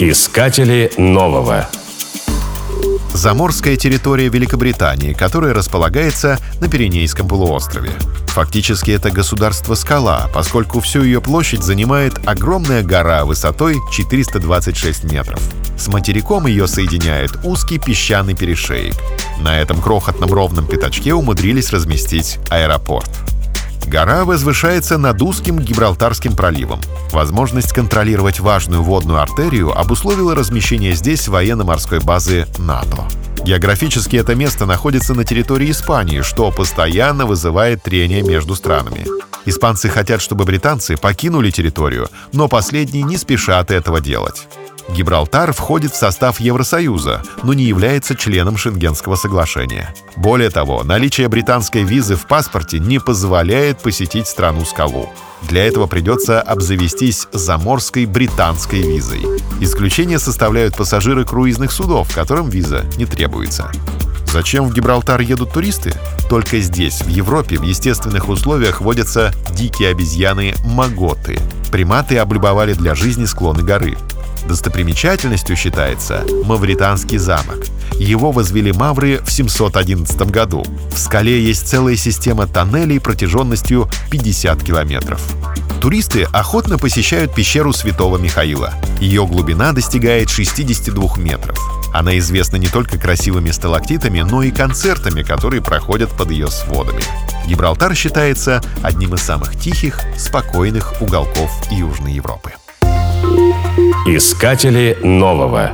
Искатели нового. Заморская территория Великобритании, которая располагается на Пиренейском полуострове. Фактически это государство-скала, поскольку всю ее площадь занимает огромная гора высотой 426 метров. С материком ее соединяет узкий песчаный перешеек. На этом крохотном ровном пятачке умудрились разместить аэропорт. Гора возвышается над узким Гибралтарским проливом. Возможность контролировать важную водную артерию обусловила размещение здесь военно-морской базы НАТО. Географически это место находится на территории Испании, что постоянно вызывает трение между странами. Испанцы хотят, чтобы британцы покинули территорию, но последние не спешат этого делать. Гибралтар входит в состав Евросоюза, но не является членом Шенгенского соглашения. Более того, наличие британской визы в паспорте не позволяет посетить страну-скалу. Для этого придется обзавестись заморской британской визой. Исключение составляют пассажиры круизных судов, которым виза не требуется. Зачем в Гибралтар едут туристы? Только здесь, в Европе, в естественных условиях водятся дикие обезьяны маготы. Приматы облюбовали для жизни склоны горы. Достопримечательностью считается Мавританский замок. Его возвели мавры в 711 году. В скале есть целая система тоннелей протяженностью 50 километров. Туристы охотно посещают пещеру Святого Михаила. Ее глубина достигает 62 метров. Она известна не только красивыми сталактитами, но и концертами, которые проходят под ее сводами. Гибралтар считается одним из самых тихих, спокойных уголков Южной Европы. Искатели нового.